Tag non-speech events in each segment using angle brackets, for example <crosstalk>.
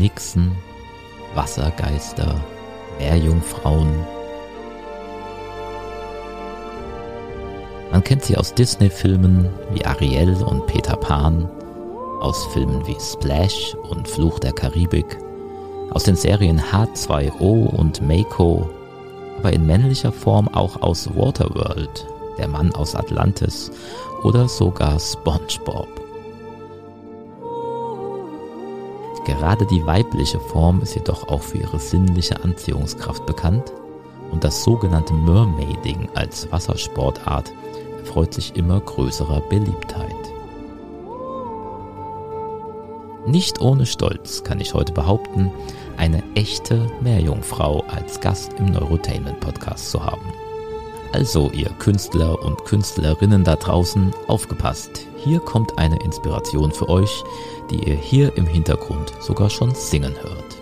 Nixen, Wassergeister, Meerjungfrauen. Man kennt sie aus Disney-Filmen wie Ariel und Peter Pan, aus Filmen wie Splash und Fluch der Karibik, aus den Serien H2O und Mako, aber in männlicher Form auch aus Waterworld, der Mann aus Atlantis oder sogar SpongeBob. Gerade die weibliche Form ist jedoch auch für ihre sinnliche Anziehungskraft bekannt und das sogenannte Mermaiding als Wassersportart erfreut sich immer größerer Beliebtheit. Nicht ohne Stolz kann ich heute behaupten, eine echte Meerjungfrau als Gast im Neurotainment Podcast zu haben. Also ihr Künstler und Künstlerinnen da draußen, aufgepasst. Hier kommt eine Inspiration für euch, die ihr hier im Hintergrund sogar schon singen hört.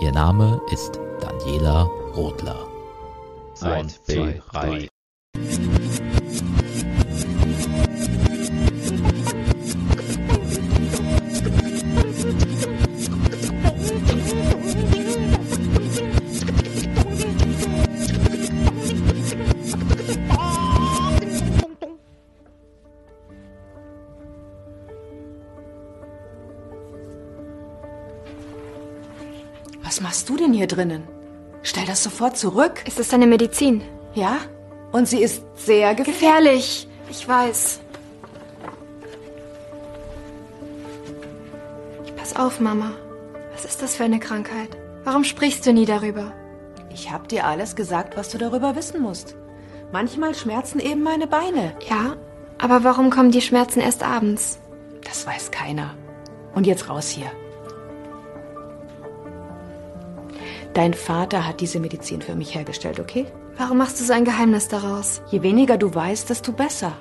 Ihr Name ist Daniela Rodler. Eins, zwei, drei. Sofort zurück. Ist das deine Medizin? Ja? Und sie ist sehr gefährlich. Gefährlich. Ich weiß. Ich pass auf, Mama. Was ist das für eine Krankheit? Warum sprichst du nie darüber? Ich hab dir alles gesagt, was du darüber wissen musst. Manchmal schmerzen eben meine Beine. Ja, aber warum kommen die Schmerzen erst abends? Das weiß keiner. Und jetzt raus hier. Dein Vater hat diese Medizin für mich hergestellt, okay? Warum machst du so ein Geheimnis daraus? Je weniger du weißt, desto besser.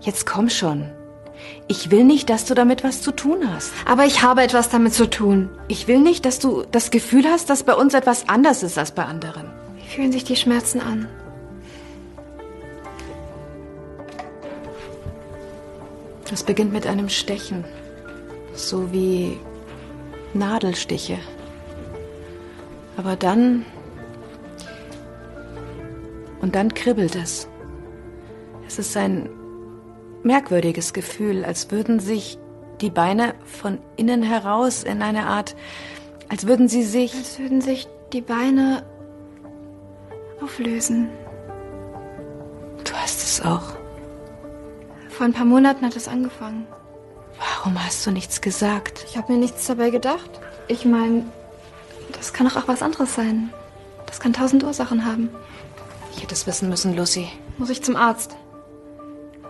Jetzt komm schon. Ich will nicht, dass du damit was zu tun hast. Aber ich habe etwas damit zu tun. Ich will nicht, dass du das Gefühl hast, dass bei uns etwas anders ist als bei anderen. Wie fühlen sich die Schmerzen an? Es beginnt mit einem Stechen. So wie Nadelstiche. Aber dann. Und dann kribbelt es. Es ist ein merkwürdiges Gefühl, als würden sich die Beine von innen heraus in eine Art. als würden sie sich. Als würden sich die Beine auflösen. Du hast es auch. Vor ein paar Monaten hat es angefangen. Warum hast du nichts gesagt? Ich habe mir nichts dabei gedacht. Ich meine, das kann doch auch was anderes sein. Das kann tausend Ursachen haben. Ich hätte es wissen müssen, Lucy. Muss ich zum Arzt?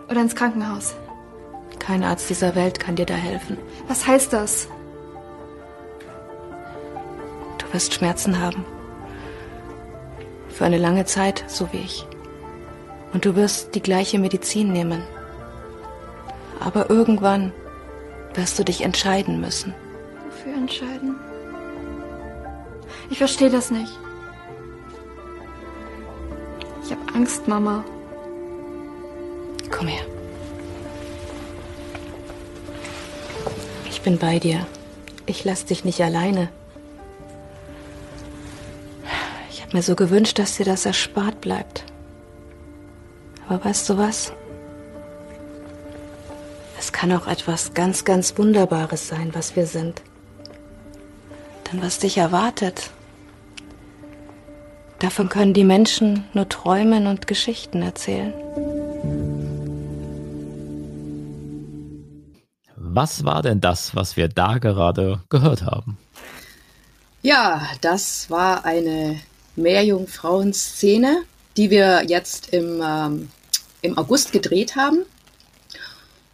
Oder ins Krankenhaus? Kein Arzt dieser Welt kann dir da helfen. Was heißt das? Du wirst Schmerzen haben. Für eine lange Zeit, so wie ich. Und du wirst die gleiche Medizin nehmen. Aber irgendwann wirst du dich entscheiden müssen. Wofür entscheiden? Ich verstehe das nicht. Ich habe Angst, Mama. Komm her. Ich bin bei dir. Ich lass dich nicht alleine. Ich habe mir so gewünscht, dass dir das erspart bleibt. Aber weißt du was? Es kann auch etwas ganz, ganz Wunderbares sein, was wir sind. Denn was dich erwartet, davon können die Menschen nur träumen und Geschichten erzählen. Was war denn das, was wir da gerade gehört haben? Ja, das war eine Meerjungfrauen-Szene, die wir jetzt im, ähm, im August gedreht haben.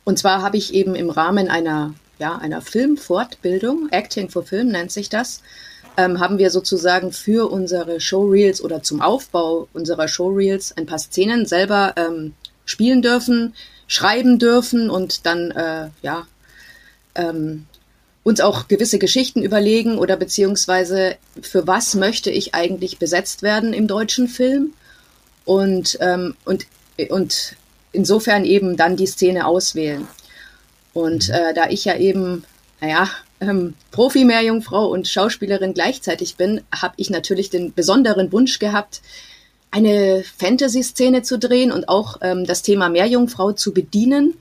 Und zwar habe ich eben im Rahmen einer, ja, einer Filmfortbildung, Acting for Film nennt sich das, ähm, haben wir sozusagen für unsere Showreels oder zum Aufbau unserer Showreels ein paar Szenen selber ähm, spielen dürfen, schreiben dürfen und dann, äh, ja, ähm, uns auch gewisse Geschichten überlegen oder beziehungsweise für was möchte ich eigentlich besetzt werden im deutschen Film und, ähm, und, und insofern eben dann die Szene auswählen. Und äh, da ich ja eben naja, ähm, Profi-Meerjungfrau und Schauspielerin gleichzeitig bin, habe ich natürlich den besonderen Wunsch gehabt, eine Fantasy-Szene zu drehen und auch ähm, das Thema Meerjungfrau zu bedienen.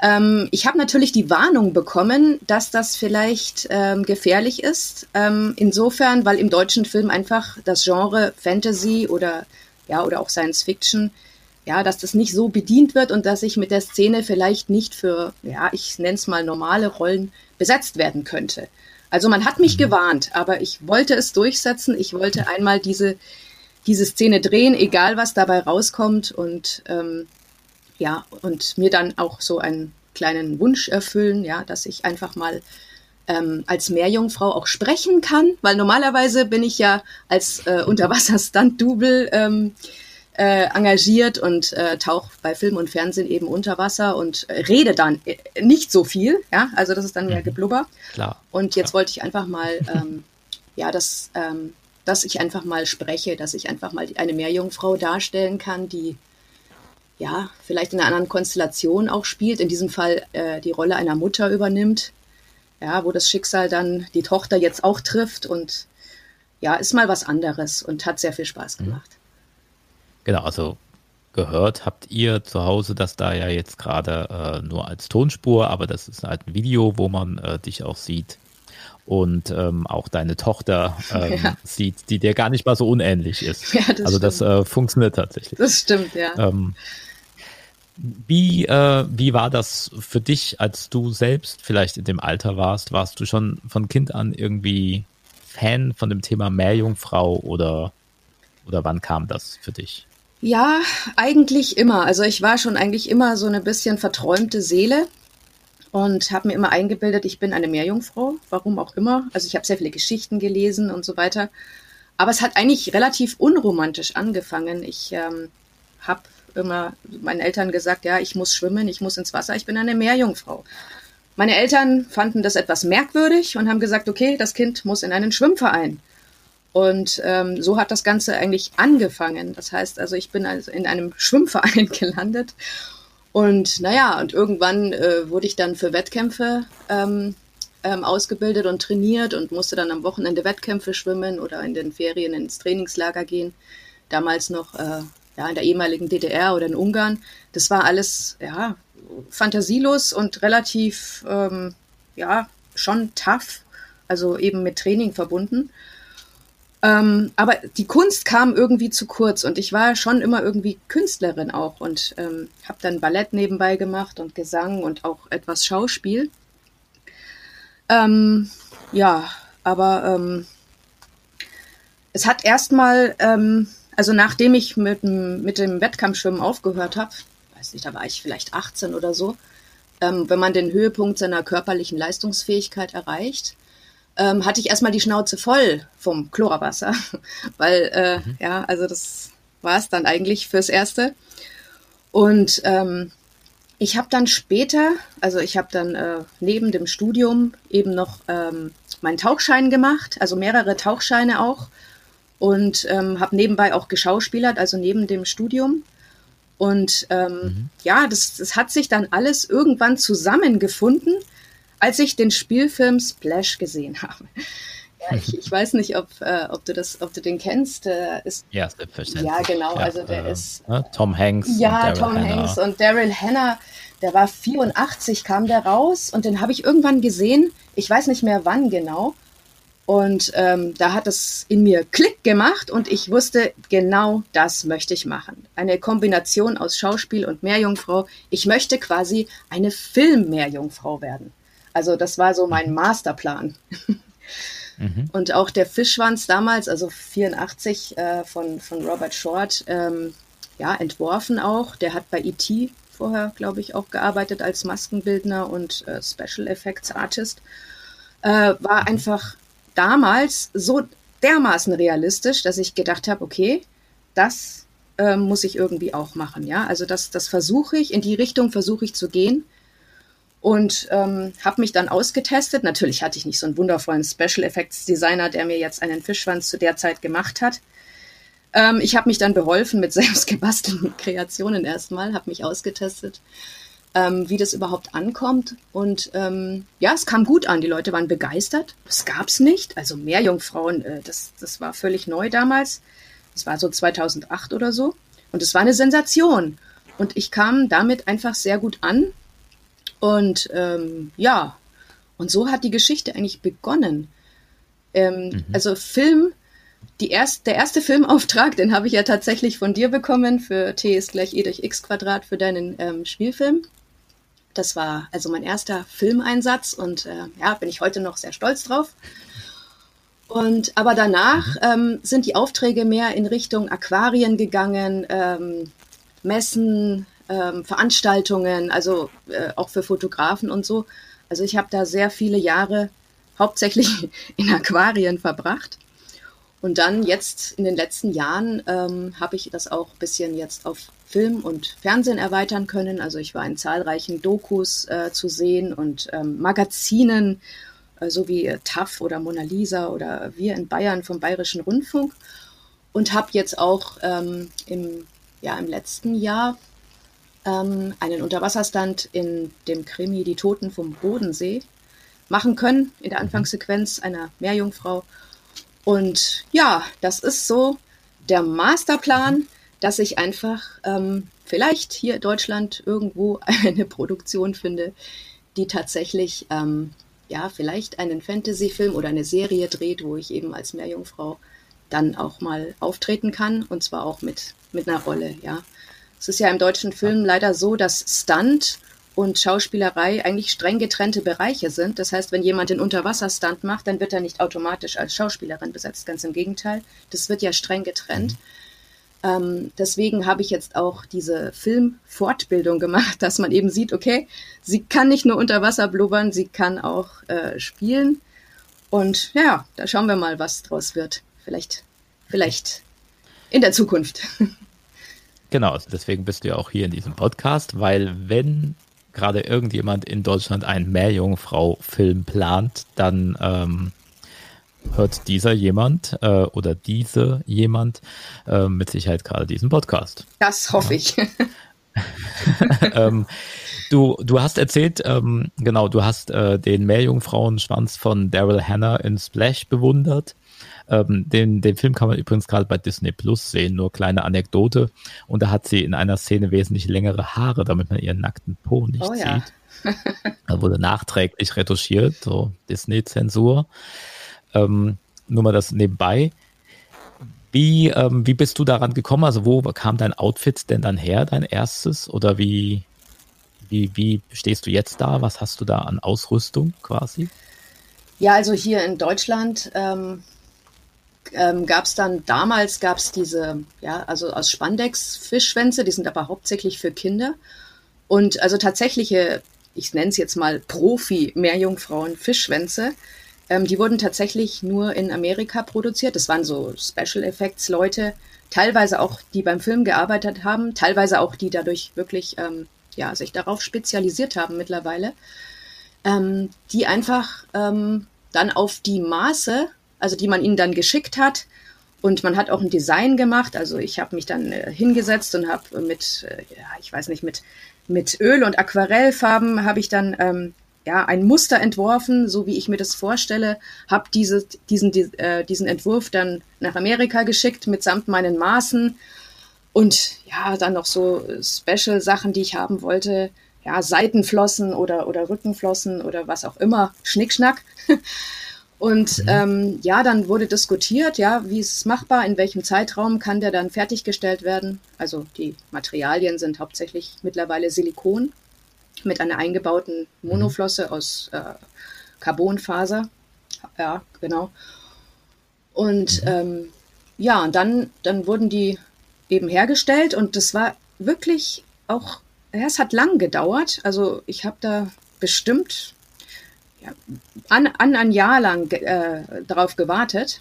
Ähm, ich habe natürlich die Warnung bekommen, dass das vielleicht ähm, gefährlich ist. Ähm, insofern, weil im deutschen Film einfach das Genre Fantasy oder ja oder auch Science Fiction ja, dass das nicht so bedient wird und dass ich mit der Szene vielleicht nicht für, ja, ich nenne es mal normale Rollen besetzt werden könnte. Also man hat mich mhm. gewarnt, aber ich wollte es durchsetzen. Ich wollte einmal diese, diese Szene drehen, egal was dabei rauskommt und ähm, ja, und mir dann auch so einen kleinen Wunsch erfüllen, ja, dass ich einfach mal ähm, als Meerjungfrau auch sprechen kann, weil normalerweise bin ich ja als äh, Unterwasser-Stunt-Double ähm, äh, engagiert und äh, tauche bei Film und Fernsehen eben unter Wasser und äh, rede dann äh, nicht so viel, ja, also das ist dann mehr mhm. Geblubber. Klar. Und jetzt klar. wollte ich einfach mal, ähm, <laughs> ja, dass, ähm, dass ich einfach mal spreche, dass ich einfach mal eine Meerjungfrau darstellen kann, die ja vielleicht in einer anderen Konstellation auch spielt, in diesem Fall äh, die Rolle einer Mutter übernimmt, ja, wo das Schicksal dann die Tochter jetzt auch trifft und ja, ist mal was anderes und hat sehr viel Spaß mhm. gemacht. Mhm. Genau, also gehört habt ihr zu Hause das da ja jetzt gerade äh, nur als Tonspur, aber das ist halt ein Video, wo man äh, dich auch sieht und ähm, auch deine Tochter <laughs> ähm, ja. sieht, die dir gar nicht mal so unähnlich ist. Ja, das also stimmt. das äh, funktioniert tatsächlich. Das stimmt, ja. Ähm, wie, äh, wie war das für dich, als du selbst vielleicht in dem Alter warst? Warst du schon von Kind an irgendwie Fan von dem Thema Meerjungfrau oder, oder wann kam das für dich? Ja, eigentlich immer. Also ich war schon eigentlich immer so eine bisschen verträumte Seele und habe mir immer eingebildet, ich bin eine Meerjungfrau, warum auch immer. Also ich habe sehr viele Geschichten gelesen und so weiter. Aber es hat eigentlich relativ unromantisch angefangen. Ich ähm, habe immer meinen Eltern gesagt, ja, ich muss schwimmen, ich muss ins Wasser, ich bin eine Meerjungfrau. Meine Eltern fanden das etwas merkwürdig und haben gesagt, okay, das Kind muss in einen Schwimmverein. Und ähm, so hat das Ganze eigentlich angefangen. Das heißt also, ich bin also in einem <laughs> Schwimmverein gelandet. Und naja, und irgendwann äh, wurde ich dann für Wettkämpfe ähm, ähm, ausgebildet und trainiert und musste dann am Wochenende Wettkämpfe schwimmen oder in den Ferien ins Trainingslager gehen. Damals noch äh, ja, in der ehemaligen DDR oder in Ungarn. Das war alles ja, fantasielos und relativ ähm, ja, schon tough, also eben mit Training verbunden. Ähm, aber die Kunst kam irgendwie zu kurz und ich war schon immer irgendwie Künstlerin auch und ähm, habe dann Ballett nebenbei gemacht und Gesang und auch etwas Schauspiel. Ähm, ja, aber ähm, es hat erstmal, ähm, also nachdem ich mit, mit dem Wettkampfschwimmen aufgehört habe, weiß nicht, da war ich vielleicht 18 oder so, ähm, wenn man den Höhepunkt seiner körperlichen Leistungsfähigkeit erreicht, ähm, hatte ich erstmal die Schnauze voll vom Chlorwasser, <laughs> weil äh, mhm. ja, also das war es dann eigentlich fürs Erste. Und ähm, ich habe dann später, also ich habe dann äh, neben dem Studium eben noch ähm, meinen Tauchschein gemacht, also mehrere Tauchscheine auch und ähm, habe nebenbei auch geschauspielert, also neben dem Studium. Und ähm, mhm. ja, das, das hat sich dann alles irgendwann zusammengefunden als ich den Spielfilm Splash gesehen habe. Ja, ich, <laughs> ich, weiß nicht, ob, äh, ob, du das, ob du den kennst. Der ist, ja, selbstverständlich. Ja, genau. Ja, also der äh, ist. Ne, Tom Hanks. Ja, Tom Hanna. Hanks und Daryl Hannah. Der war 84, kam der raus und den habe ich irgendwann gesehen. Ich weiß nicht mehr wann genau. Und ähm, da hat es in mir Klick gemacht und ich wusste, genau das möchte ich machen. Eine Kombination aus Schauspiel und Meerjungfrau. Ich möchte quasi eine Film-Meerjungfrau werden. Also das war so mein mhm. Masterplan. Mhm. Und auch der Fischschwanz damals, also 84 äh, von, von Robert Short, ähm, ja, entworfen auch. Der hat bei E.T. vorher, glaube ich, auch gearbeitet als Maskenbildner und äh, Special Effects Artist. Äh, war mhm. einfach damals so dermaßen realistisch, dass ich gedacht habe, okay, das äh, muss ich irgendwie auch machen. Ja, also das, das versuche ich, in die Richtung versuche ich zu gehen und ähm, habe mich dann ausgetestet. Natürlich hatte ich nicht so einen wundervollen Special Effects Designer, der mir jetzt einen Fischschwanz zu der Zeit gemacht hat. Ähm, ich habe mich dann beholfen mit <laughs> selbst gebastelten Kreationen erstmal, habe mich ausgetestet. ähm, wie das überhaupt ankommt. Und ähm, ja, es kam gut an. Die Leute waren begeistert. Es gab's nicht. Also Meerjungfrauen, äh, das, das war völlig neu damals. Das war so 2008 oder so. Und es war eine Sensation. Und ich kam damit einfach sehr gut an. Und ähm, ja, und so hat die Geschichte eigentlich begonnen. Ähm, mhm. Also Film, die erst, der erste Filmauftrag, den habe ich ja tatsächlich von dir bekommen für T ist gleich E durch X Quadrat für deinen ähm, Spielfilm. Das war also mein erster Filmeinsatz und äh, ja, bin ich heute noch sehr stolz drauf. Und aber danach ähm, sind die Aufträge mehr in Richtung Aquarien gegangen, ähm, Messen, ähm, Veranstaltungen, also äh, auch für Fotografen und so. Also ich habe da sehr viele Jahre hauptsächlich <laughs> in Aquarien verbracht. Und dann jetzt in den letzten Jahren ähm, habe ich das auch ein bisschen jetzt auf Film und Fernsehen erweitern können. Also ich war in zahlreichen Dokus äh, zu sehen und ähm, Magazinen, äh, so wie äh, TAF oder Mona Lisa oder Wir in Bayern vom Bayerischen Rundfunk. Und habe jetzt auch ähm, im, ja, im letzten Jahr ähm, einen Unterwasserstand in dem Krimi Die Toten vom Bodensee machen können, in der mhm. Anfangssequenz einer Meerjungfrau. Und ja, das ist so der Masterplan, dass ich einfach ähm, vielleicht hier in Deutschland irgendwo <laughs> eine Produktion finde, die tatsächlich ähm, ja vielleicht einen Fantasy-Film oder eine Serie dreht, wo ich eben als Meerjungfrau dann auch mal auftreten kann und zwar auch mit mit einer Rolle. Ja, es ist ja im deutschen Film leider so, dass Stunt und Schauspielerei eigentlich streng getrennte Bereiche sind. Das heißt, wenn jemand den Unterwasserstunt macht, dann wird er nicht automatisch als Schauspielerin besetzt. Ganz im Gegenteil. Das wird ja streng getrennt. Mhm. Ähm, deswegen habe ich jetzt auch diese Filmfortbildung gemacht, <laughs> dass man eben sieht, okay, sie kann nicht nur unter Wasser blubbern, sie kann auch äh, spielen. Und ja, da schauen wir mal, was draus wird. Vielleicht, vielleicht in der Zukunft. <laughs> Genau, deswegen bist du ja auch hier in diesem Podcast, weil wenn gerade irgendjemand in Deutschland einen Meerjungfrau-Film plant, dann ähm, hört dieser jemand äh, oder diese jemand äh, mit Sicherheit gerade diesen Podcast. Das hoffe ja. ich. <laughs> ähm, du, du hast erzählt, ähm, genau, du hast äh, den Meerjungfrauenschwanz von Daryl Hannah in Splash bewundert. Ähm, den, den Film kann man übrigens gerade bei Disney Plus sehen, nur kleine Anekdote. Und da hat sie in einer Szene wesentlich längere Haare, damit man ihren nackten Po nicht oh, ja. sieht. <laughs> da wurde nachträglich retuschiert, so Disney-Zensur. Ähm, nur mal das nebenbei. Wie, ähm, wie bist du daran gekommen? Also wo kam dein Outfit denn dann her, dein erstes? Oder wie, wie, wie stehst du jetzt da? Was hast du da an Ausrüstung quasi? Ja, also hier in Deutschland ähm, ähm, gab es dann, damals gab es diese, ja, also aus Spandex Fischschwänze, die sind aber hauptsächlich für Kinder. Und also tatsächliche, ich nenne es jetzt mal Profi-Meerjungfrauen Fischschwänze, ähm, die wurden tatsächlich nur in Amerika produziert. Das waren so Special Effects Leute, teilweise auch die beim Film gearbeitet haben, teilweise auch die dadurch wirklich ähm, ja, sich darauf spezialisiert haben mittlerweile, ähm, die einfach ähm, dann auf die Maße also die man ihnen dann geschickt hat. Und man hat auch ein Design gemacht. Also ich habe mich dann äh, hingesetzt und habe mit, äh, ja, ich weiß nicht, mit, mit Öl und Aquarellfarben habe ich dann ähm, ja ein Muster entworfen, so wie ich mir das vorstelle. Habe diese, diesen, die, äh, diesen Entwurf dann nach Amerika geschickt mitsamt meinen Maßen und ja dann noch so Special Sachen, die ich haben wollte. Ja, Seitenflossen oder, oder Rückenflossen oder was auch immer, Schnickschnack. <laughs> Und mhm. ähm, ja, dann wurde diskutiert, ja, wie ist es machbar, in welchem Zeitraum kann der dann fertiggestellt werden. Also die Materialien sind hauptsächlich mittlerweile Silikon mit einer eingebauten mhm. Monoflosse aus äh, Carbonfaser. Ja, genau. Und mhm. ähm, ja, und dann, dann wurden die eben hergestellt und das war wirklich auch, ja, es hat lang gedauert. Also ich habe da bestimmt an, an ein Jahr lang äh, darauf gewartet.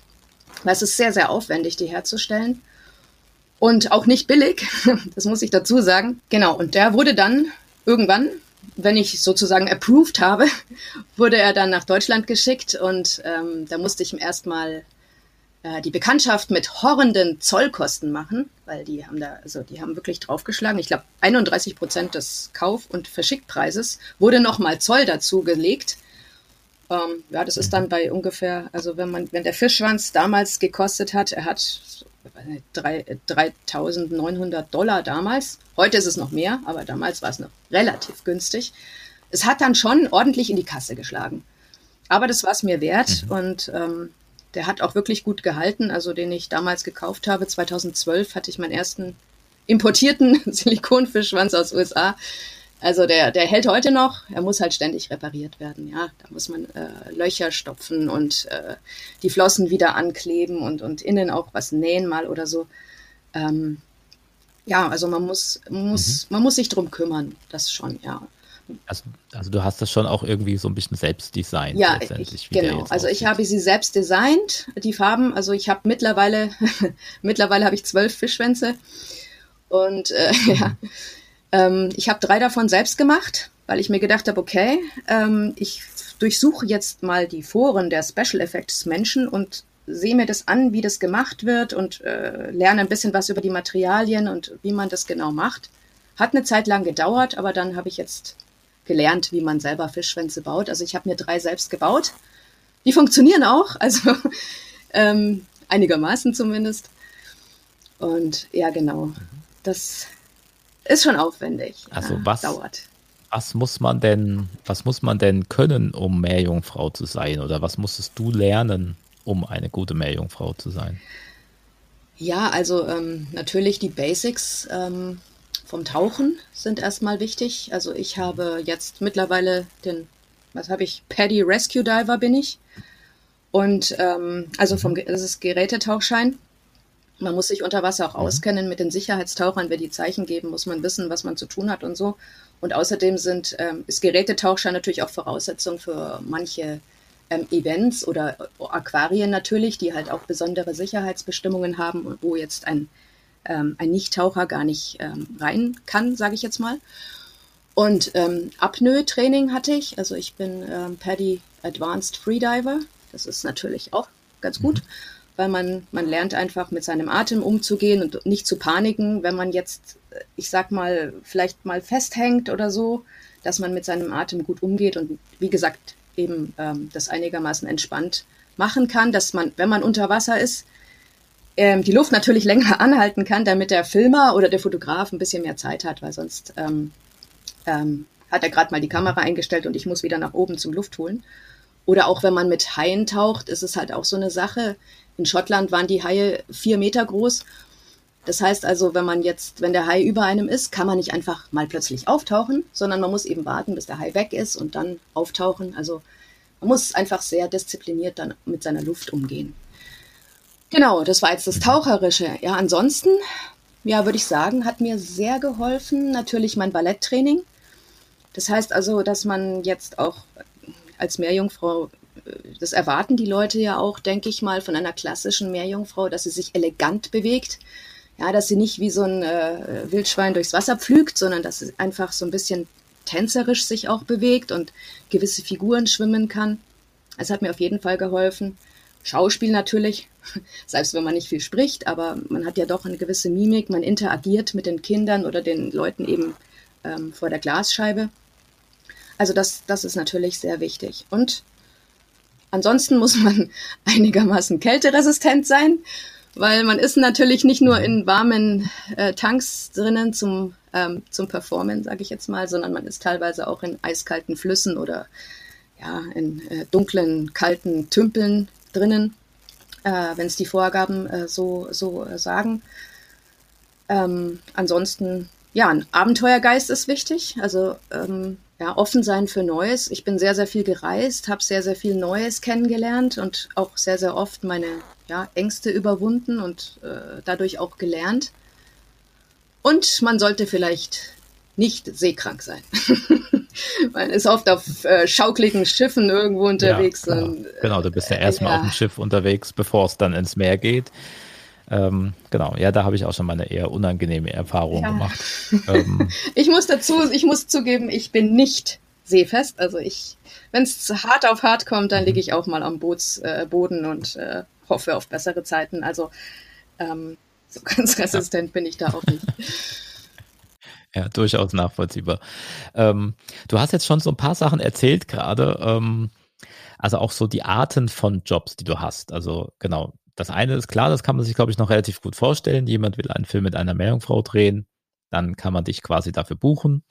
Das ist sehr, sehr aufwendig, die herzustellen. Und auch nicht billig, <laughs> das muss ich dazu sagen. Genau, und der wurde dann irgendwann, wenn ich sozusagen approved habe, <laughs> wurde er dann nach Deutschland geschickt und ähm, da musste ich ihm erstmal äh, die Bekanntschaft mit horrenden Zollkosten machen, weil die haben da, also die haben wirklich draufgeschlagen. Ich glaube, 31 Prozent des Kauf- und Verschicktpreises wurde nochmal Zoll dazu gelegt. Ähm, ja, das ist dann bei ungefähr, also wenn man, wenn der Fischschwanz damals gekostet hat, er hat 3.900 Dollar damals. Heute ist es noch mehr, aber damals war es noch relativ günstig. Es hat dann schon ordentlich in die Kasse geschlagen. Aber das war es mir wert mhm. und ähm, der hat auch wirklich gut gehalten. Also den ich damals gekauft habe, 2012 hatte ich meinen ersten importierten <laughs> Silikonfischschwanz aus USA. Also der, der hält heute noch, er muss halt ständig repariert werden, ja. Da muss man äh, Löcher stopfen und äh, die Flossen wieder ankleben und, und innen auch was nähen mal oder so. Ähm, ja, also man muss, muss, mhm. man muss sich drum kümmern, das schon, ja. Also, also du hast das schon auch irgendwie so ein bisschen selbst designt. Ja, ich, genau. Also ich habe sie selbst designt, die Farben. Also ich habe mittlerweile, <laughs> mittlerweile habe ich zwölf Fischschwänze und äh, <laughs> mhm. ja, ähm, ich habe drei davon selbst gemacht, weil ich mir gedacht habe, okay, ähm, ich durchsuche jetzt mal die Foren der Special Effects Menschen und sehe mir das an, wie das gemacht wird und äh, lerne ein bisschen was über die Materialien und wie man das genau macht. Hat eine Zeit lang gedauert, aber dann habe ich jetzt gelernt, wie man selber Fischschwänze baut. Also ich habe mir drei selbst gebaut. Die funktionieren auch, also <laughs> ähm, einigermaßen zumindest. Und ja, genau. Das ist schon aufwendig. Also ja, was dauert. Was muss man denn, was muss man denn können, um Meerjungfrau zu sein? Oder was musstest du lernen, um eine gute Meerjungfrau zu sein? Ja, also ähm, natürlich die Basics. Ähm, vom Tauchen sind erstmal wichtig. Also ich habe jetzt mittlerweile den, was habe ich, Paddy Rescue Diver bin ich. Und ähm, also vom, mhm. das ist Gerätetauchschein. Man muss sich unter Wasser auch mhm. auskennen mit den Sicherheitstauchern. Wenn die Zeichen geben, muss man wissen, was man zu tun hat und so. Und außerdem sind, ähm, ist Gerätetauchschein natürlich auch Voraussetzung für manche ähm, Events oder Aquarien natürlich, die halt auch besondere Sicherheitsbestimmungen haben, wo jetzt ein ähm, ein Nichttaucher gar nicht ähm, rein kann, sage ich jetzt mal. Und ähm, Apnoe-Training hatte ich. Also ich bin ähm, Paddy Advanced Freediver. Das ist natürlich auch ganz gut, mhm. Weil man, man lernt einfach mit seinem Atem umzugehen und nicht zu paniken, wenn man jetzt, ich sag mal, vielleicht mal festhängt oder so, dass man mit seinem Atem gut umgeht und wie gesagt eben ähm, das einigermaßen entspannt machen kann, dass man, wenn man unter Wasser ist, ähm, die Luft natürlich <laughs> länger anhalten kann, damit der Filmer oder der Fotograf ein bisschen mehr Zeit hat, weil sonst ähm, ähm, hat er gerade mal die Kamera eingestellt und ich muss wieder nach oben zum Luft holen. Oder auch wenn man mit Haien taucht, ist es halt auch so eine Sache. In Schottland waren die Haie vier Meter groß. Das heißt also, wenn man jetzt, wenn der Hai über einem ist, kann man nicht einfach mal plötzlich auftauchen, sondern man muss eben warten, bis der Hai weg ist und dann auftauchen. Also man muss einfach sehr diszipliniert dann mit seiner Luft umgehen. Genau, das war jetzt das Taucherische. Ja, ansonsten, ja, würde ich sagen, hat mir sehr geholfen natürlich mein Balletttraining. Das heißt also, dass man jetzt auch als Meerjungfrau, das erwarten die Leute ja auch, denke ich mal, von einer klassischen Meerjungfrau, dass sie sich elegant bewegt. Ja, dass sie nicht wie so ein äh, Wildschwein durchs Wasser pflügt, sondern dass sie einfach so ein bisschen tänzerisch sich auch bewegt und gewisse Figuren schwimmen kann. Es hat mir auf jeden Fall geholfen. Schauspiel natürlich, <laughs> selbst wenn man nicht viel spricht, aber man hat ja doch eine gewisse Mimik, man interagiert mit den Kindern oder den Leuten eben ähm, vor der Glasscheibe. Also das, das ist natürlich sehr wichtig. Und ansonsten muss man <laughs> einigermaßen kälteresistent sein, weil man ist natürlich nicht nur in warmen äh, Tanks drinnen zum, ähm, zum Performen, sage ich jetzt mal, sondern man ist teilweise auch in eiskalten Flüssen oder ja, in äh, dunklen, kalten Tümpeln drinnen, äh, wenn es die Vorgaben äh, so, so äh, sagen. Ähm, ansonsten, ja, ein Abenteuergeist ist wichtig. Also ähm, ja, offen sein für Neues. Ich bin sehr, sehr viel gereist, habe sehr, sehr viel Neues kennengelernt und auch sehr, sehr oft meine ja, Ängste überwunden und äh, dadurch auch gelernt. Und man sollte vielleicht nicht seekrank sein. <laughs> Man ist oft auf äh, schaukligen Schiffen irgendwo unterwegs. Ja, genau. genau, du bist ja erstmal ja. auf dem Schiff unterwegs, bevor es dann ins Meer geht. Ähm, genau, ja, da habe ich auch schon mal eine eher unangenehme Erfahrung ja. gemacht. <laughs> Ähm, ich muss dazu, ich muss zugeben, ich bin nicht seefest. Also ich, wenn es hart auf hart kommt, dann liege ich auch mal am Bootsboden äh, und äh, hoffe auf bessere Zeiten. Also ähm, so <laughs> ganz resistent ja. bin ich da auch nicht. <laughs> Ja, durchaus nachvollziehbar. Ähm, du hast jetzt schon so ein paar Sachen erzählt gerade. Ähm, also auch so die Arten von Jobs, die du hast. Also genau, das eine ist klar, das kann man sich, glaube ich, noch relativ gut vorstellen. Jemand will einen Film mit einer Meerjungfrau drehen, dann kann man dich quasi dafür buchen.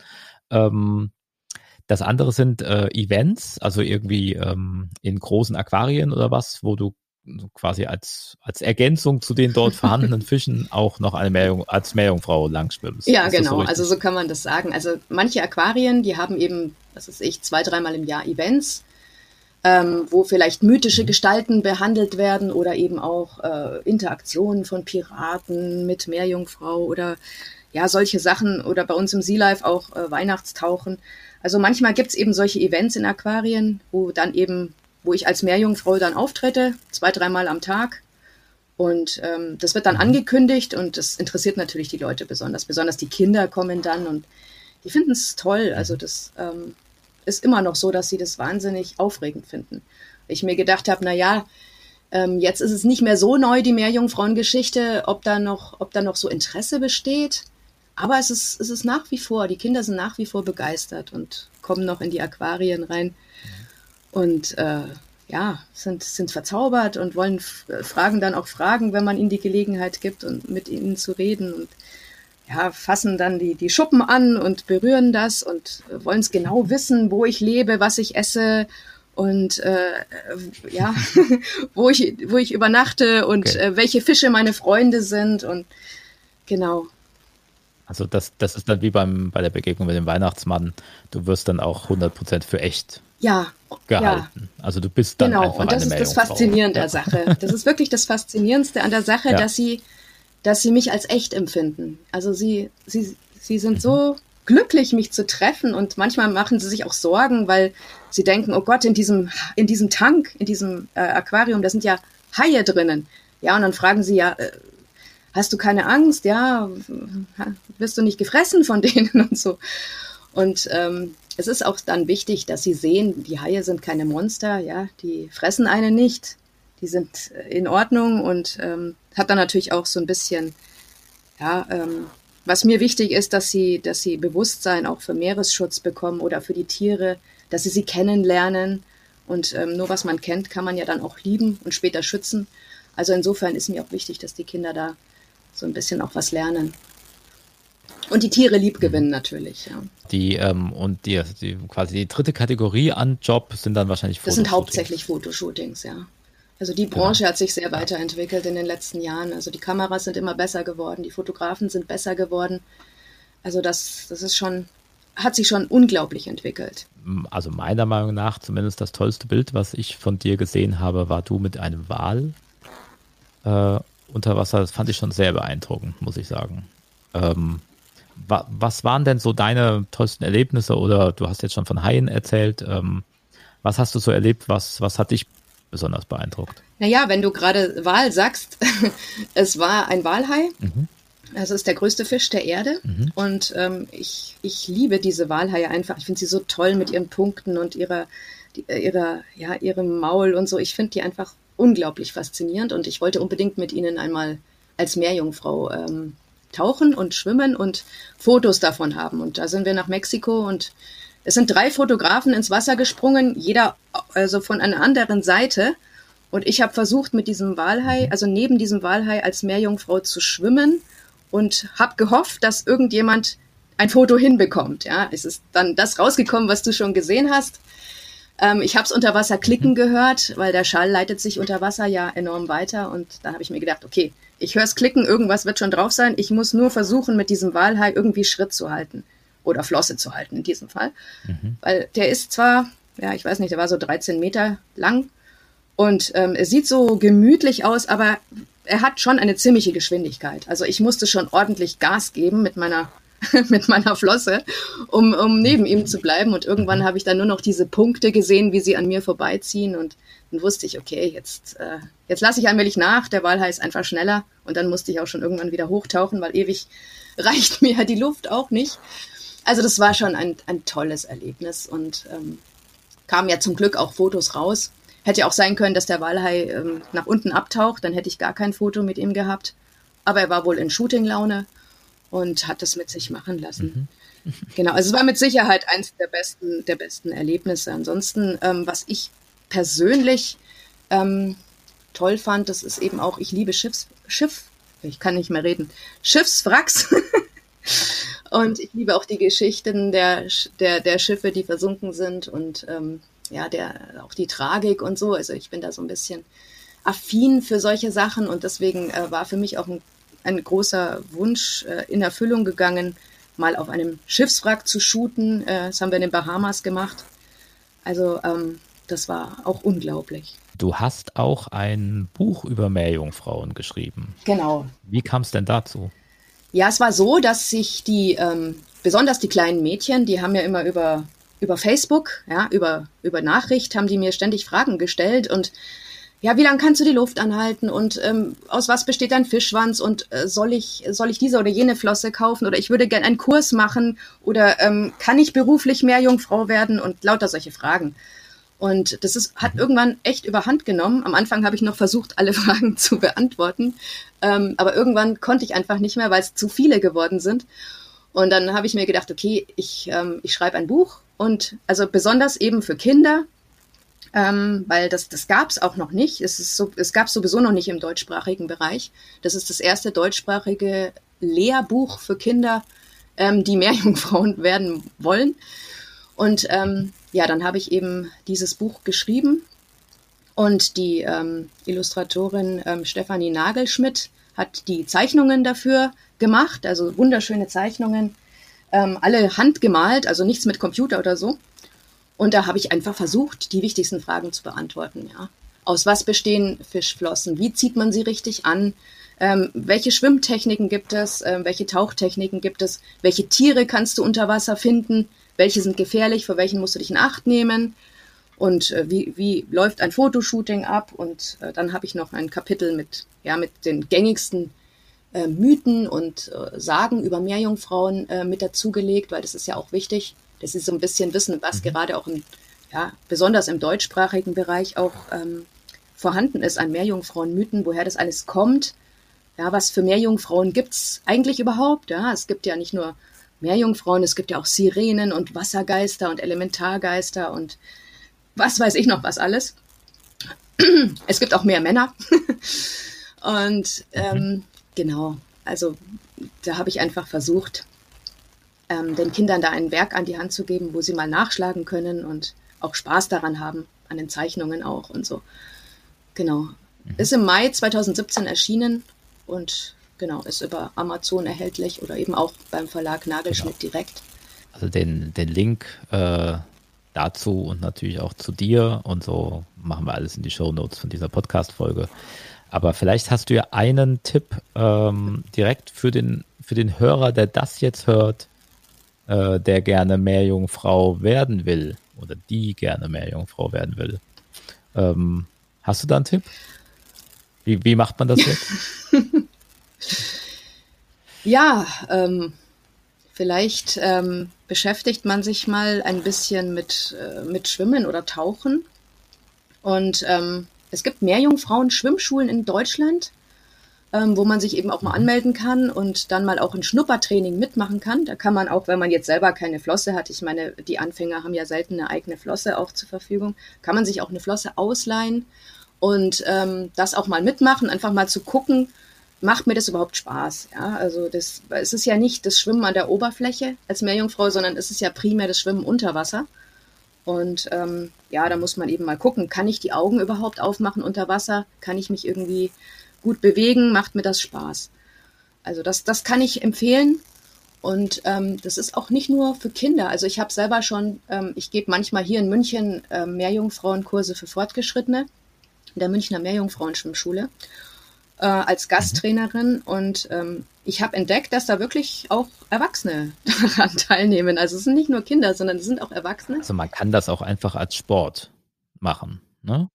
Ähm, das andere sind äh, Events, also irgendwie ähm, in großen Aquarien oder was, wo du quasi als, als Ergänzung zu den dort <laughs> vorhandenen Fischen auch noch eine Meerjung, als Meerjungfrau langschwimmst. Ja, genau. So also so kann man das sagen. Also manche Aquarien, die haben eben, was weiß ich, zwei, dreimal im Jahr Events, ähm, wo vielleicht mythische. Gestalten behandelt werden oder eben auch äh, Interaktionen von Piraten mit Meerjungfrau oder ja, solche Sachen oder bei uns im Sea Life auch äh, Weihnachtstauchen. Also manchmal gibt's eben solche Events in Aquarien, wo dann eben wo ich als Meerjungfrau dann auftrete, zwei, dreimal am Tag. Und ähm, das wird dann mhm. angekündigt und das interessiert natürlich die Leute besonders. Besonders die Kinder kommen dann und die finden es toll. Also das ähm, ist immer noch so, dass sie das wahnsinnig aufregend finden. Ich mir gedacht habe, na ja, ähm, jetzt ist es nicht mehr so neu, die Meerjungfrauengeschichte, ob da noch, ob da noch so Interesse besteht. Aber es ist, es ist nach wie vor, die Kinder sind nach wie vor begeistert und kommen noch in die Aquarien rein und äh, ja, sind, sind verzaubert und wollen fragen dann auch Fragen, wenn man ihnen die Gelegenheit gibt und mit ihnen zu reden und ja, fassen dann die, die Schuppen an und berühren das und äh, wollen es genau wissen, wo ich lebe, was ich esse und äh, äh ja, <laughs> wo ich, wo ich übernachte und okay. äh, welche Fische meine Freunde sind und genau. Also das, das ist dann wie beim, bei der Begegnung mit dem Weihnachtsmann. Du wirst dann auch 100% für echt ja, gehalten. Ja. Also du bist dann genau. einfach und das eine ist das Faszinierende ja. der Sache. Das ist wirklich das Faszinierendste an der Sache, <laughs> ja. dass sie, dass sie mich als echt empfinden. Also sie, sie, sie sind so glücklich, mich zu treffen und manchmal machen sie sich auch Sorgen, weil sie denken, oh Gott, in diesem, in diesem Tank, in diesem äh, Aquarium, da sind ja Haie drinnen. Ja, und dann fragen sie ja, äh, hast du keine Angst? Ja, wirst du nicht gefressen von <laughs> denen und so. Und ähm, es ist auch dann wichtig, dass sie sehen, die Haie sind keine Monster, ja, die fressen einen nicht, die sind äh, in Ordnung und ähm, hat dann natürlich auch so ein bisschen, ja, ähm, was mir wichtig ist, dass sie, dass sie Bewusstsein auch für Meeresschutz bekommen oder für die Tiere, dass sie sie kennenlernen und ähm, nur was man kennt, kann man ja dann auch lieben und später schützen. Also insofern ist mir auch wichtig, dass die Kinder da so ein bisschen auch was lernen. Und die Tiere lieb gewinnen mhm. natürlich, ja. Die, ähm, und die, die, quasi die dritte Kategorie an Job sind dann wahrscheinlich Fotoshootings. Das sind hauptsächlich Fotoshootings, ja. Also die Branche genau. hat sich sehr weiterentwickelt in den letzten Jahren. Also die Kameras sind immer besser geworden, die Fotografen sind besser geworden. Also das, das ist schon, hat sich schon unglaublich entwickelt. Also meiner Meinung nach zumindest das tollste Bild, was ich von dir gesehen habe, war du mit einem Wal äh, unter Wasser. Das fand ich schon sehr beeindruckend, muss ich sagen. Ähm, wa was waren denn so deine tollsten Erlebnisse oder du hast jetzt schon von Haien erzählt. Ähm, was hast du so erlebt? Was, was hat dich besonders beeindruckt? Naja, wenn du gerade Wal sagst, <laughs> es war ein Walhai. Mhm. Also ist der größte Fisch der Erde. Mhm. Und ähm, ich, ich liebe diese Walhaie einfach. Ich finde sie so toll mit ihren Punkten und ihrer, die, äh, ihrer, ja, ihrem Maul und so. Ich finde die einfach unglaublich faszinierend und ich wollte unbedingt mit ihnen einmal als Meerjungfrau ähm, tauchen und schwimmen und Fotos davon haben. Und da sind wir nach Mexiko und es sind drei Fotografen ins Wasser gesprungen, jeder also von einer anderen Seite. Und ich habe versucht, mit diesem Walhai, also neben diesem Walhai als Meerjungfrau zu schwimmen und habe gehofft, dass irgendjemand ein Foto hinbekommt. Ja, es ist dann das rausgekommen, was du schon gesehen hast. Ähm, ich habe es unter Wasser klicken gehört, weil der Schall leitet sich unter Wasser ja enorm weiter. Und da habe ich mir gedacht, okay, ich höre es klicken, irgendwas wird schon drauf sein. Ich muss nur versuchen, mit diesem Walhai irgendwie Schritt zu halten. Oder Flosse zu halten in diesem Fall. Mhm. Weil der ist zwar, ja, ich weiß nicht, der war so 13 Meter lang. Und ähm, er sieht so gemütlich aus, aber er hat schon eine ziemliche Geschwindigkeit. Also ich musste schon ordentlich Gas geben mit meiner <laughs> mit meiner Flosse, um, um neben ihm zu bleiben. Und irgendwann habe ich dann nur noch diese Punkte gesehen, wie sie an mir vorbeiziehen. Und dann wusste ich, okay, jetzt, äh, jetzt lasse ich allmählich nach. Der Walhai ist einfach schneller. Und dann musste ich auch schon irgendwann wieder hochtauchen, weil ewig <laughs> reicht mir die Luft auch nicht. Also das war schon ein, ein tolles Erlebnis und ähm, kamen ja zum Glück auch Fotos raus. Hätte ja auch sein können, dass der Walhai ähm, nach unten abtaucht, dann hätte ich gar kein Foto mit ihm gehabt. Aber er war wohl in Shooting-Laune und hat das mit sich machen lassen. Mhm. <laughs> Genau, also es war mit Sicherheit eines der besten, der besten Erlebnisse. Ansonsten, ähm, was ich persönlich ähm, toll fand, das ist eben auch, ich liebe Schiffs, Schiff, ich kann nicht mehr reden, Schiffswracks. <laughs> und ich liebe auch die Geschichten der, der, der Schiffe, die versunken sind und ähm, ja, der, auch die Tragik und so. Also ich bin da so ein bisschen affin für solche Sachen und deswegen äh, war für mich auch ein, ein großer Wunsch äh, in Erfüllung gegangen, mal auf einem Schiffswrack zu shooten. Äh, das haben wir in den Bahamas gemacht. Also ähm, das war auch unglaublich. Du hast auch ein Buch über Meerjungfrauen geschrieben. Genau. Wie kam es denn dazu? Ja, es war so, dass sich die, ähm, besonders die kleinen Mädchen, die haben ja immer über, über Facebook, ja, über, über Nachricht, haben die mir ständig Fragen gestellt und ja, wie lange kannst du die Luft anhalten und ähm, aus was besteht dein Fischschwanz und äh, soll ich soll ich diese oder jene Flosse kaufen oder ich würde gerne einen Kurs machen oder ähm, kann ich beruflich mehr Jungfrau werden und lauter solche Fragen. Und das ist, hat mhm. irgendwann echt überhand genommen. Am Anfang habe ich noch versucht, alle <laughs> Fragen zu beantworten. Ähm, aber irgendwann konnte ich einfach nicht mehr, weil es zu viele geworden sind. Und dann habe ich mir gedacht, okay, ich, ähm, ich schreibe ein Buch. Und also besonders eben für Kinder, ähm, weil das, das gab es auch noch nicht. Es, ist so, es gab sowieso noch nicht im deutschsprachigen Bereich. Das ist das erste deutschsprachige Lehrbuch für Kinder, ähm, die mehr <laughs> Jungfrauen werden wollen. Und ähm, ja, dann habe ich eben dieses Buch geschrieben und die ähm, Illustratorin ähm, Stefanie Nagelschmidt hat die Zeichnungen dafür gemacht, also wunderschöne Zeichnungen, ähm, alle handgemalt, also nichts mit Computer oder so. Und da habe ich einfach versucht, die wichtigsten Fragen zu beantworten. Ja. Aus was bestehen Fischflossen? Wie zieht man sie richtig an? Ähm, welche Schwimmtechniken gibt es? Ähm, welche Tauchtechniken gibt es? Welche Tiere kannst du unter Wasser finden? Welche sind gefährlich, vor welchen musst du dich in Acht nehmen und äh, wie, wie läuft ein Fotoshooting ab. Und äh, dann habe ich noch ein Kapitel mit, ja, mit den gängigsten äh, Mythen und äh, Sagen über Meerjungfrauen äh, mit dazugelegt, weil das ist ja auch wichtig, dass sie so ein bisschen wissen, was mhm. gerade auch im, ja, besonders im deutschsprachigen Bereich auch ähm, vorhanden ist an Meerjungfrauenmythen, woher das alles kommt. Ja, was für Meerjungfrauen gibt's eigentlich überhaupt? Ja, es gibt ja nicht nur Meerjungfrauen, es gibt ja auch Sirenen und Wassergeister und Elementargeister und was weiß ich noch was alles. <clears throat> Es gibt auch mehr Männer. <laughs> und ähm, genau, also da habe ich einfach versucht, ähm, den Kindern da ein Werk an die Hand zu geben, wo sie mal nachschlagen können und auch Spaß daran haben, an den Zeichnungen auch und so. Genau. Mhm. Ist im Mai 2017 erschienen und genau, ist über Amazon erhältlich oder eben auch beim Verlag Nagelschmidt genau. direkt. Also den, den Link äh, dazu und natürlich auch zu dir und so machen wir alles in die Show Notes von dieser Podcast-Folge. Aber vielleicht hast du ja einen Tipp ähm, direkt für den, für den Hörer, der das jetzt hört, äh, der gerne Meerjungfrau werden will oder die gerne Meerjungfrau werden will. Ähm, hast du da einen Tipp? Wie, wie macht man das jetzt? <laughs> Ja, ähm, vielleicht ähm, beschäftigt man sich mal ein bisschen mit, äh, mit Schwimmen oder Tauchen. Und ähm, es gibt Meerjungfrauen-Schwimmschulen in Deutschland, ähm, wo man sich eben auch mal anmelden kann und dann mal auch ein Schnuppertraining mitmachen kann. Da kann man auch, wenn man jetzt selber keine Flosse hat, ich meine, die Anfänger haben ja selten eine eigene Flosse auch zur Verfügung, kann man sich auch eine Flosse ausleihen und ähm, das auch mal mitmachen, einfach mal zu gucken, macht mir das überhaupt Spaß? Ja, also das, es ist ja nicht das Schwimmen an der Oberfläche als Meerjungfrau, sondern es ist ja primär das Schwimmen unter Wasser. Und ähm, ja, da muss man eben mal gucken, kann ich die Augen überhaupt aufmachen unter Wasser? Kann ich mich irgendwie gut bewegen? Macht mir das Spaß? Also das, das kann ich empfehlen. Und ähm, das ist auch nicht nur für Kinder. Also ich habe selber schon, ähm, ich gebe manchmal hier in München äh, Meerjungfrauenkurse für Fortgeschrittene in der Münchner Meerjungfrauenschwimmschule äh, als Gasttrainerin und ähm, ich habe entdeckt, dass da wirklich auch Erwachsene <laughs> daran teilnehmen. Also es sind nicht nur Kinder, sondern es sind auch Erwachsene. Also man kann das auch einfach als Sport machen, ne?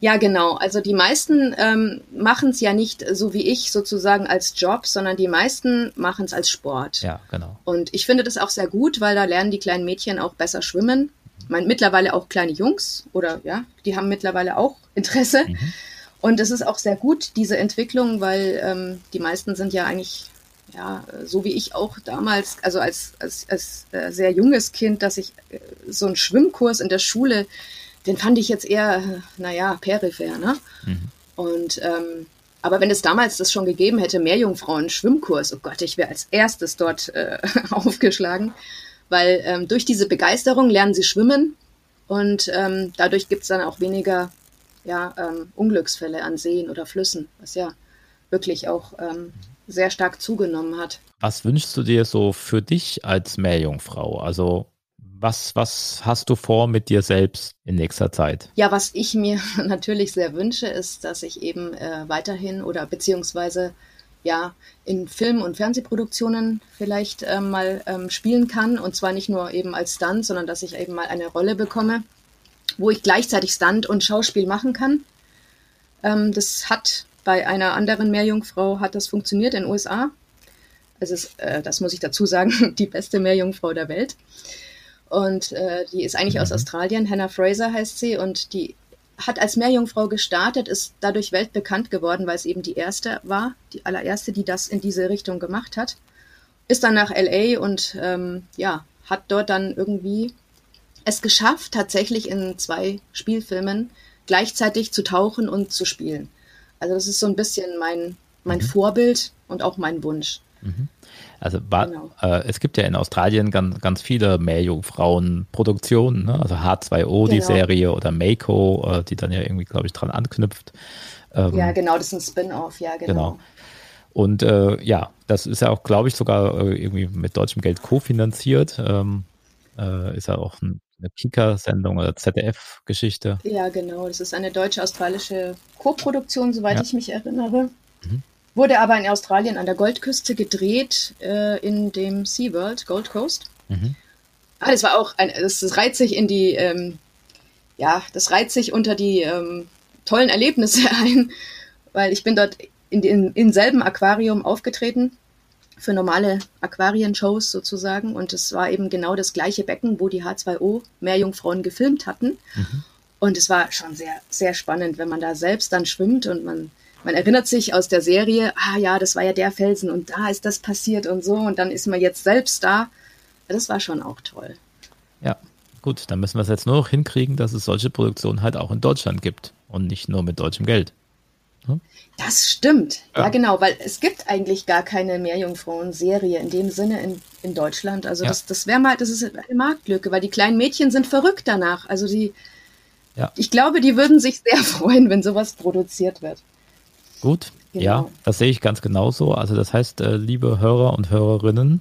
Ja, genau. Also die meisten ähm, machen es ja nicht so wie ich sozusagen als Job, sondern die meisten machen es als Sport. Ja, genau. Und ich finde das auch sehr gut, weil da lernen die kleinen Mädchen auch besser schwimmen. mein, mittlerweile auch kleine Jungs oder ja, die haben mittlerweile auch Interesse. Mhm. Und es ist auch sehr gut, diese Entwicklung, weil ähm, die meisten sind ja eigentlich, ja, so wie ich auch damals, also als, als, als äh, sehr junges Kind, dass ich äh, so einen Schwimmkurs in der Schule, den fand ich jetzt eher, naja, peripher, ne? Mhm. Und ähm, aber wenn es damals das schon gegeben hätte, Meerjungfrauen-Schwimmkurs, oh Gott, ich wäre als erstes dort äh, <laughs> aufgeschlagen, weil ähm, durch diese Begeisterung lernen sie schwimmen und ähm, dadurch gibt es dann auch weniger ja, ähm, Unglücksfälle an Seen oder Flüssen, was ja wirklich auch ähm, sehr stark zugenommen hat. Was wünschst du dir so für dich als Meerjungfrau? Also was, was hast du vor mit dir selbst in nächster Zeit? Ja, was ich mir <laughs> natürlich sehr wünsche, ist, dass ich eben äh, weiterhin oder beziehungsweise ja in Film- und Fernsehproduktionen vielleicht äh, mal ähm, spielen kann. Und zwar nicht nur eben als Stunt, sondern dass ich eben mal eine Rolle bekomme, wo ich gleichzeitig Stunt und Schauspiel machen kann. Ähm, das hat bei einer anderen Meerjungfrau hat das funktioniert in den USA. Also es, äh, das muss ich dazu sagen, <laughs> die beste Meerjungfrau der Welt. Und äh, die ist eigentlich mhm. aus Australien. Hannah Fraser heißt sie und die hat als Meerjungfrau gestartet, ist dadurch weltbekannt geworden, weil es eben die erste war, die allererste, die das in diese Richtung gemacht hat. Ist dann nach LA und ähm, ja, hat dort dann irgendwie es geschafft, tatsächlich in zwei Spielfilmen gleichzeitig zu tauchen und zu spielen. Also das ist so ein bisschen mein, mein mhm. Vorbild und auch mein Wunsch. Mhm. Also war, genau. äh, es gibt ja in Australien ganz, ganz viele Meerjungfrauen-Produktionen, ne? also H2O, genau. die Serie oder Mako, äh, die dann ja irgendwie, glaube ich, dran anknüpft. Ähm, ja, genau, das ist ein Spin-off, ja, genau. genau. Und äh, ja, das ist ja auch, glaube ich, sogar äh, irgendwie mit deutschem Geld kofinanziert. Ähm, äh, ist ja auch ein, eine Kika-Sendung oder ZDF-Geschichte. Ja, genau. Das ist eine deutsche-australische Co-Produktion, soweit ja. ich mich erinnere. Mhm. Wurde aber in Australien an der Goldküste gedreht, äh, in dem SeaWorld, Gold Coast. Mhm. Ah, das war auch, ein, das, das reiht sich in die, ähm, ja, das reiht sich unter die ähm, tollen Erlebnisse <laughs> ein, weil ich bin dort in, in, in selben Aquarium aufgetreten für normale Aquarienshows sozusagen und es war eben genau das gleiche Becken, wo die H2O Meerjungfrauen gefilmt hatten. Mhm. Und es war schon sehr, sehr spannend, wenn man da selbst dann schwimmt und man man erinnert sich aus der Serie, ah ja, das war ja der Felsen und da ist das passiert und so und dann ist man jetzt selbst da. Das war schon auch toll. Ja, gut, dann müssen wir es jetzt nur noch hinkriegen, dass es solche Produktionen halt auch in Deutschland gibt und nicht nur mit deutschem Geld. Hm? Das stimmt. Ja. ja. genau, weil es gibt eigentlich gar keine Meerjungfrauen-Serie in dem Sinne in, in Deutschland. Also ja. das, das wäre mal, das ist eine Marktlücke, weil die kleinen Mädchen sind verrückt danach. Also die, ja. ich glaube, die würden sich sehr <laughs> freuen, wenn sowas produziert wird. Gut, genau. ja, das sehe ich ganz genauso. Also das heißt, äh, liebe Hörer und Hörerinnen,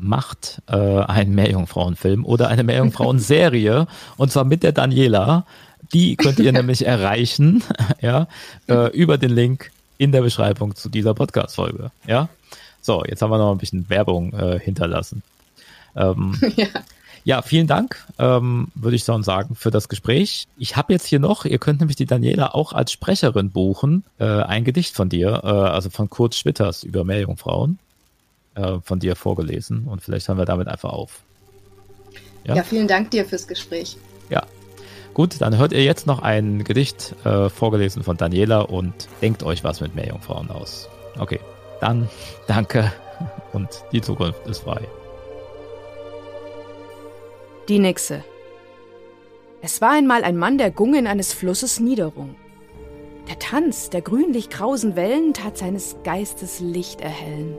macht äh, einen Meerjungfrauenfilm oder eine Meerjungfrauenserie <laughs> und zwar mit der Daniela. Die könnt ihr <laughs> nämlich erreichen, <laughs> ja, äh, über den Link in der Beschreibung zu dieser Podcast-Folge. Ja, so, jetzt haben wir noch ein bisschen Werbung äh, hinterlassen. Ähm, <laughs> ja. Ja, vielen Dank, ähm, würde ich so sagen, für das Gespräch. Ich habe jetzt hier noch, ihr könnt nämlich die Daniela auch als Sprecherin buchen, äh, ein Gedicht von dir, äh, also von Kurt Schwitters über Meerjungfrauen, äh, von dir vorgelesen und vielleicht hören wir damit einfach auf. Ja? ja, vielen Dank dir fürs Gespräch. Ja, Gut, dann hört ihr jetzt noch ein Gedicht äh, vorgelesen von Daniela und denkt euch was mit Meerjungfrauen aus. Okay, dann <laughs> danke und die Zukunft ist frei. Die Nixe. Es war einmal ein Mann, der Gungen eines Flusses Niederung. Der Tanz der grünlich-krausen Wellen tat seines Geistes Licht erhellen.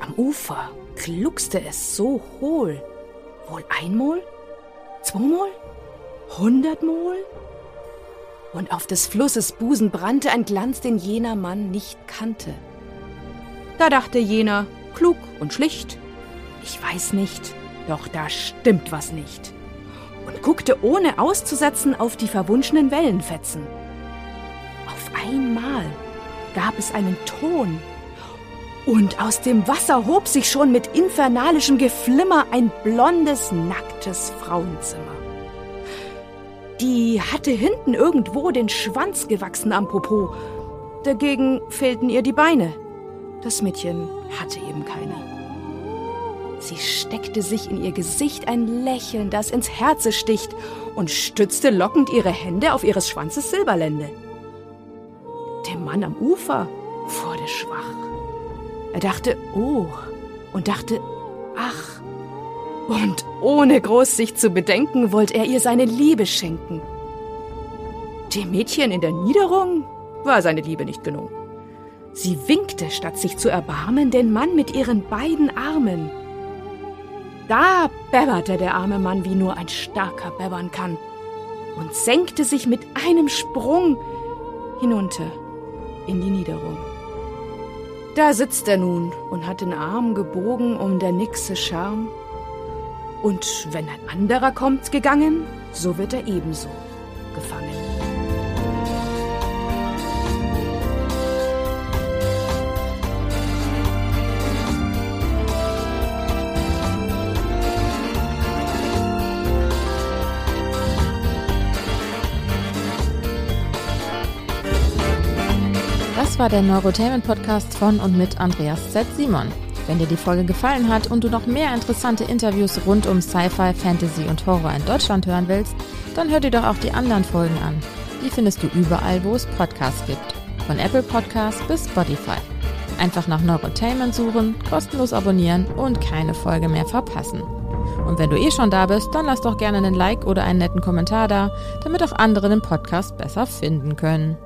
Am Ufer kluckste es so hohl. Wohl einmal? Zweimal? Hundertmal? Und auf des Flusses Busen brannte ein Glanz, den jener Mann nicht kannte. Da dachte jener, klug und schlicht, ich weiß nicht, doch da stimmt was nicht. Und guckte ohne auszusetzen auf die verwunschenen Wellenfetzen. Auf einmal gab es einen Ton, und aus dem Wasser hob sich schon mit infernalischem Geflimmer ein blondes, nacktes Frauenzimmer. Die hatte hinten irgendwo den Schwanz gewachsen am Popo, dagegen fehlten ihr die Beine. Das Mädchen hatte eben keine. Sie steckte sich in ihr Gesicht ein Lächeln, das ins Herze sticht, und stützte lockend ihre Hände auf ihres Schwanzes Silberlände. Der Mann am Ufer wurde schwach. Er dachte, oh, und dachte, ach. Und ohne groß sich zu bedenken, wollte er ihr seine Liebe schenken. Dem Mädchen in der Niederung war seine Liebe nicht genug. Sie winkte, statt sich zu erbarmen, den Mann mit ihren beiden Armen. Da bäbberte der arme Mann, wie nur ein starker bäbbern kann, und senkte sich mit einem Sprung hinunter in die Niederung. Da sitzt er nun und hat den Arm gebogen um der Nixe Charme. Und wenn ein anderer kommt gegangen, so wird er ebenso gefangen. Das war der Neurotainment Podcast von und mit Andreas Z. Simon. Wenn dir die Folge gefallen hat und du noch mehr interessante Interviews rund um Sci-Fi, Fantasy und Horror in Deutschland hören willst, dann hör dir doch auch die anderen Folgen an. Die findest du überall, wo es Podcasts gibt. Von Apple Podcasts bis Spotify. Einfach nach Neurotainment suchen, kostenlos abonnieren und keine Folge mehr verpassen. Und wenn du eh schon da bist, dann lass doch gerne einen Like oder einen netten Kommentar da, damit auch andere den Podcast besser finden können.